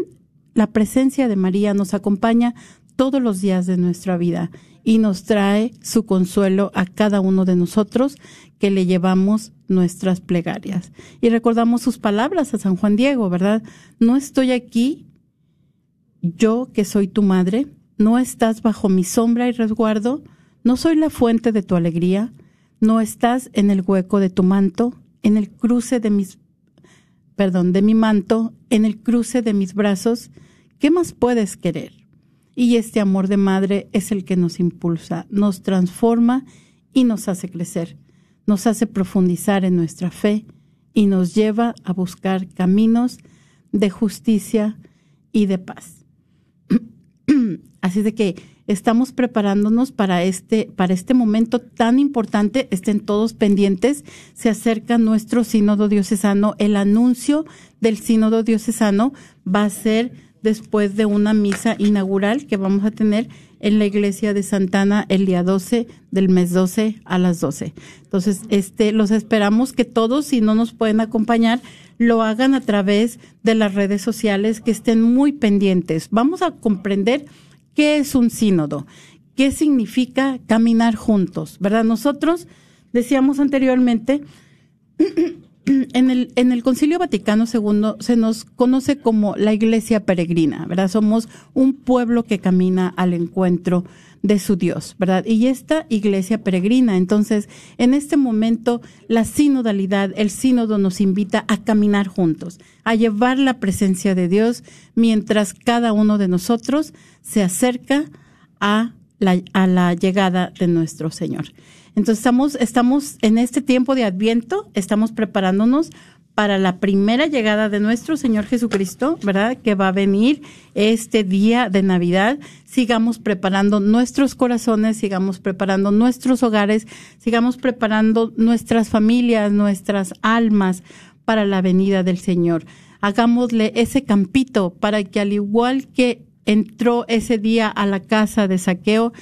la presencia de María nos acompaña todos los días de nuestra vida y nos trae su consuelo a cada uno de nosotros que le llevamos nuestras plegarias. Y recordamos sus palabras a San Juan Diego, ¿verdad? No estoy aquí, yo que soy tu madre, no estás bajo mi sombra y resguardo, no soy la fuente de tu alegría, no estás en el hueco de tu manto, en el cruce de mis perdón, de mi manto, en el cruce de mis brazos, ¿qué más puedes querer? Y este amor de madre es el que nos impulsa, nos transforma y nos hace crecer, nos hace profundizar en nuestra fe y nos lleva a buscar caminos de justicia y de paz. Así de que estamos preparándonos para este, para este momento tan importante. Estén todos pendientes. Se acerca nuestro sínodo diocesano. El anuncio del sínodo diocesano va a ser después de una misa inaugural que vamos a tener en la iglesia de Santana el día 12 del mes 12 a las 12. Entonces, este, los esperamos que todos, si no nos pueden acompañar, lo hagan a través de las redes sociales, que estén muy pendientes. Vamos a comprender qué es un sínodo, qué significa caminar juntos, ¿verdad? Nosotros decíamos anteriormente, en el, en el Concilio Vaticano II se nos conoce como la Iglesia Peregrina, ¿verdad? Somos un pueblo que camina al encuentro de su Dios, ¿verdad? Y esta iglesia peregrina, entonces, en este momento, la sinodalidad, el sínodo nos invita a caminar juntos, a llevar la presencia de Dios mientras cada uno de nosotros se acerca a la, a la llegada de nuestro Señor. Entonces, estamos, estamos en este tiempo de Adviento, estamos preparándonos para la primera llegada de nuestro Señor Jesucristo, ¿verdad? Que va a venir este día de Navidad. Sigamos preparando nuestros corazones, sigamos preparando nuestros hogares, sigamos preparando nuestras familias, nuestras almas para la venida del Señor. Hagámosle ese campito para que al igual que entró ese día a la casa de saqueo,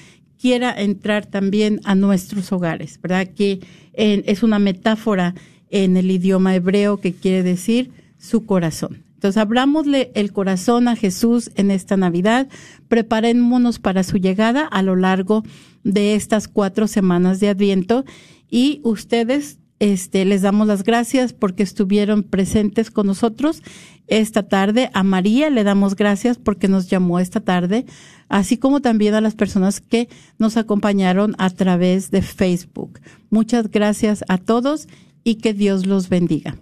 quiera entrar también a nuestros hogares, ¿verdad? Que eh, es una metáfora en el idioma hebreo que quiere decir su corazón. Entonces, abrámosle el corazón a Jesús en esta Navidad, preparémonos para su llegada a lo largo de estas cuatro semanas de Adviento y ustedes este, les damos las gracias porque estuvieron presentes con nosotros esta tarde. A María le damos gracias porque nos llamó esta tarde, así como también a las personas que nos acompañaron a través de Facebook. Muchas gracias a todos y que Dios los bendiga.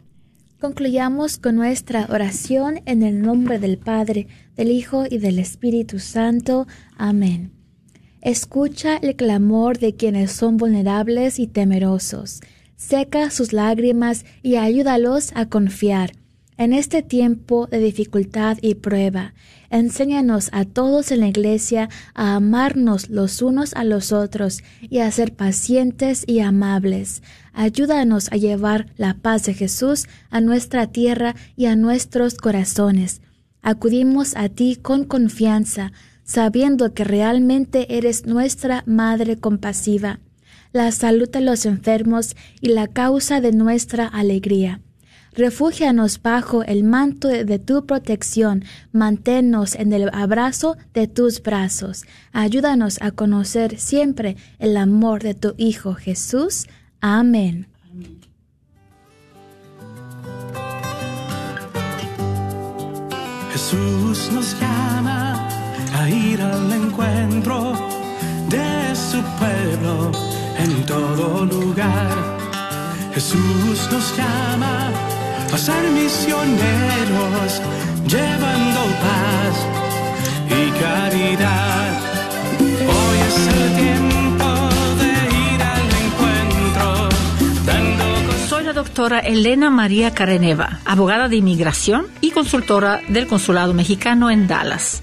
Concluyamos con nuestra oración en el nombre del Padre, del Hijo y del Espíritu Santo. Amén. Escucha el clamor de quienes son vulnerables y temerosos. Seca sus lágrimas y ayúdalos a confiar. En este tiempo de dificultad y prueba, enséñanos a todos en la iglesia a amarnos los unos a los otros y a ser pacientes y amables. Ayúdanos a llevar la paz de Jesús a nuestra tierra y a nuestros corazones. Acudimos a ti con confianza, sabiendo que realmente eres nuestra Madre compasiva, la salud de los enfermos y la causa de nuestra alegría. Refúgianos bajo el manto de tu protección, manténnos en el abrazo de tus brazos. Ayúdanos a conocer siempre el amor de tu Hijo Jesús. Amén. Jesús nos llama a ir al encuentro de su pueblo en todo lugar. Jesús nos llama a ser misioneros, llevando paz y caridad. Hoy es el tiempo de ir al encuentro, dando Soy la doctora Elena María Careneva, abogada de inmigración y consultora del Consulado Mexicano en Dallas.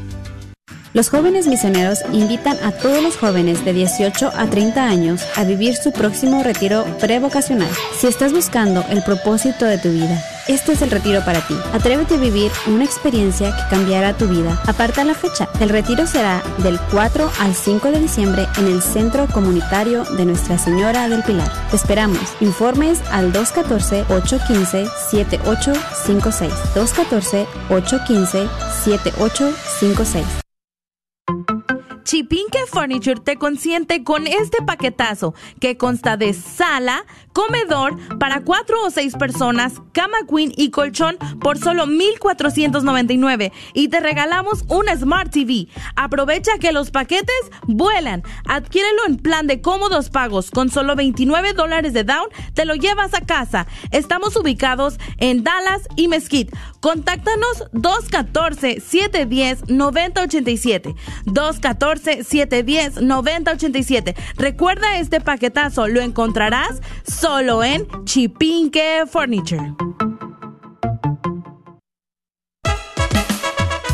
Los jóvenes misioneros invitan a todos los jóvenes de 18 a 30 años a vivir su próximo retiro prevocacional. Si estás buscando el propósito de tu vida, este es el retiro para ti. Atrévete a vivir una experiencia que cambiará tu vida. Aparta la fecha. El retiro será del 4 al 5 de diciembre en el Centro Comunitario de Nuestra Señora del Pilar. Te esperamos. Informes al 214-815-7856. 214-815-7856. Chipinque Furniture te consiente con este paquetazo que consta de sala, comedor para cuatro o seis personas, cama queen y colchón por solo 1,499 y te regalamos una Smart TV. Aprovecha que los paquetes vuelan. Adquiérelo en plan de cómodos pagos con solo 29 dólares de down. Te lo llevas a casa. Estamos ubicados en Dallas y Mesquite. Contáctanos 214-710-9087. 214-710-9087. Recuerda este paquetazo, lo encontrarás solo en Chipinque Furniture.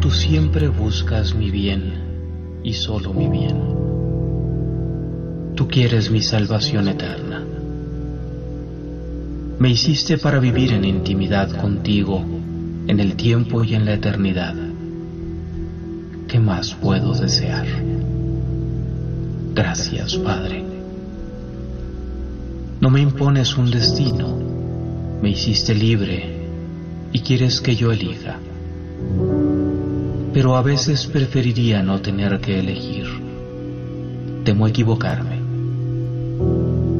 Tú siempre buscas mi bien y solo mi bien. Tú quieres mi salvación eterna. Me hiciste para vivir en intimidad contigo en el tiempo y en la eternidad. ¿Qué más puedo desear? Gracias, Padre. No me impones un destino, me hiciste libre y quieres que yo elija. Pero a veces preferiría no tener que elegir. Temo equivocarme.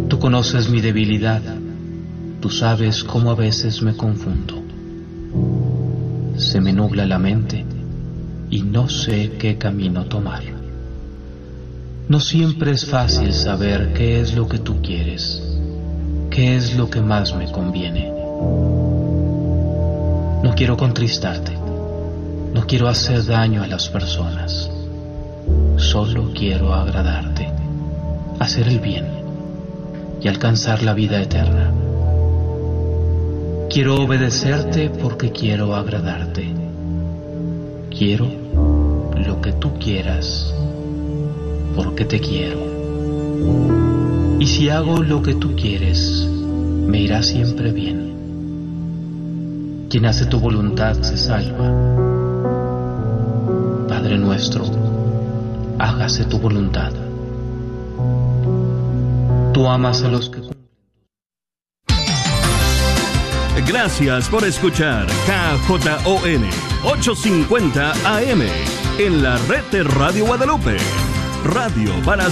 Tú conoces mi debilidad. Tú sabes cómo a veces me confundo. Se me nubla la mente y no sé qué camino tomar. No siempre es fácil saber qué es lo que tú quieres, qué es lo que más me conviene. No quiero contristarte. No quiero hacer daño a las personas. Solo quiero agradarte, hacer el bien y alcanzar la vida eterna. Quiero obedecerte porque quiero agradarte. Quiero lo que tú quieras, porque te quiero. Y si hago lo que tú quieres, me irá siempre bien. Quien hace tu voluntad se salva. Padre nuestro, hágase tu voluntad. Tú amas a los que Gracias por escuchar KJON 850 AM en la red de Radio Guadalupe. Radio para